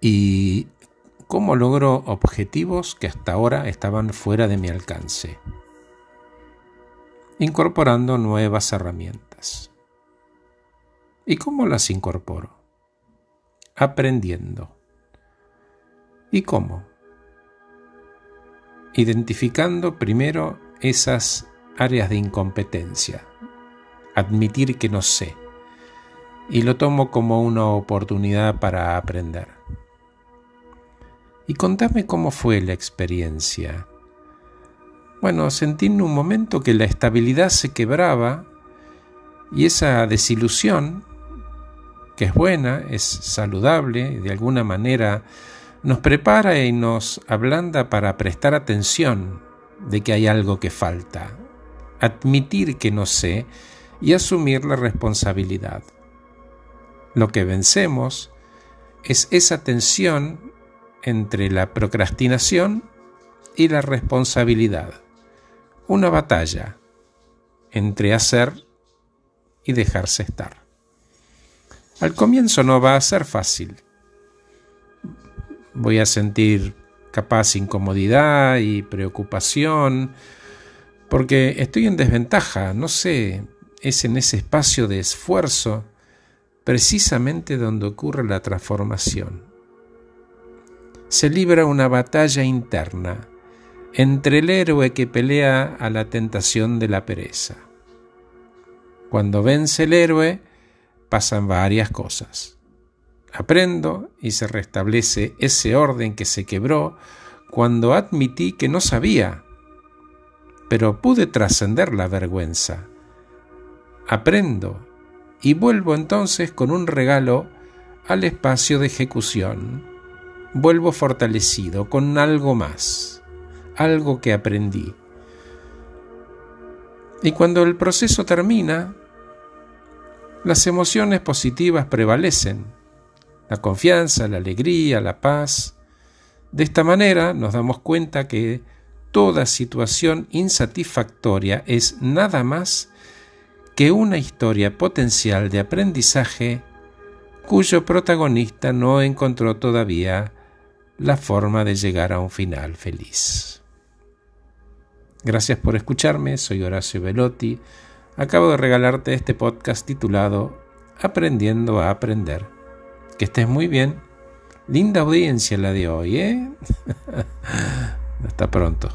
y cómo logro objetivos que hasta ahora estaban fuera de mi alcance, incorporando nuevas herramientas. ¿Y cómo las incorporo? Aprendiendo. ¿Y cómo? Identificando primero esas áreas de incompetencia, admitir que no sé, y lo tomo como una oportunidad para aprender. Y contame cómo fue la experiencia. Bueno, sentí en un momento que la estabilidad se quebraba y esa desilusión, que es buena, es saludable, de alguna manera nos prepara y nos ablanda para prestar atención de que hay algo que falta, admitir que no sé y asumir la responsabilidad. Lo que vencemos es esa tensión entre la procrastinación y la responsabilidad. Una batalla entre hacer y dejarse estar. Al comienzo no va a ser fácil. Voy a sentir capaz incomodidad y preocupación porque estoy en desventaja, no sé, es en ese espacio de esfuerzo precisamente donde ocurre la transformación. Se libra una batalla interna entre el héroe que pelea a la tentación de la pereza. Cuando vence el héroe, pasan varias cosas. Aprendo y se restablece ese orden que se quebró cuando admití que no sabía, pero pude trascender la vergüenza. Aprendo y vuelvo entonces con un regalo al espacio de ejecución. Vuelvo fortalecido con algo más, algo que aprendí. Y cuando el proceso termina, las emociones positivas prevalecen, la confianza, la alegría, la paz. De esta manera nos damos cuenta que toda situación insatisfactoria es nada más que una historia potencial de aprendizaje cuyo protagonista no encontró todavía la forma de llegar a un final feliz. Gracias por escucharme, soy Horacio Velotti. Acabo de regalarte este podcast titulado Aprendiendo a Aprender. Que estés muy bien. Linda audiencia la de hoy, ¿eh? Hasta pronto.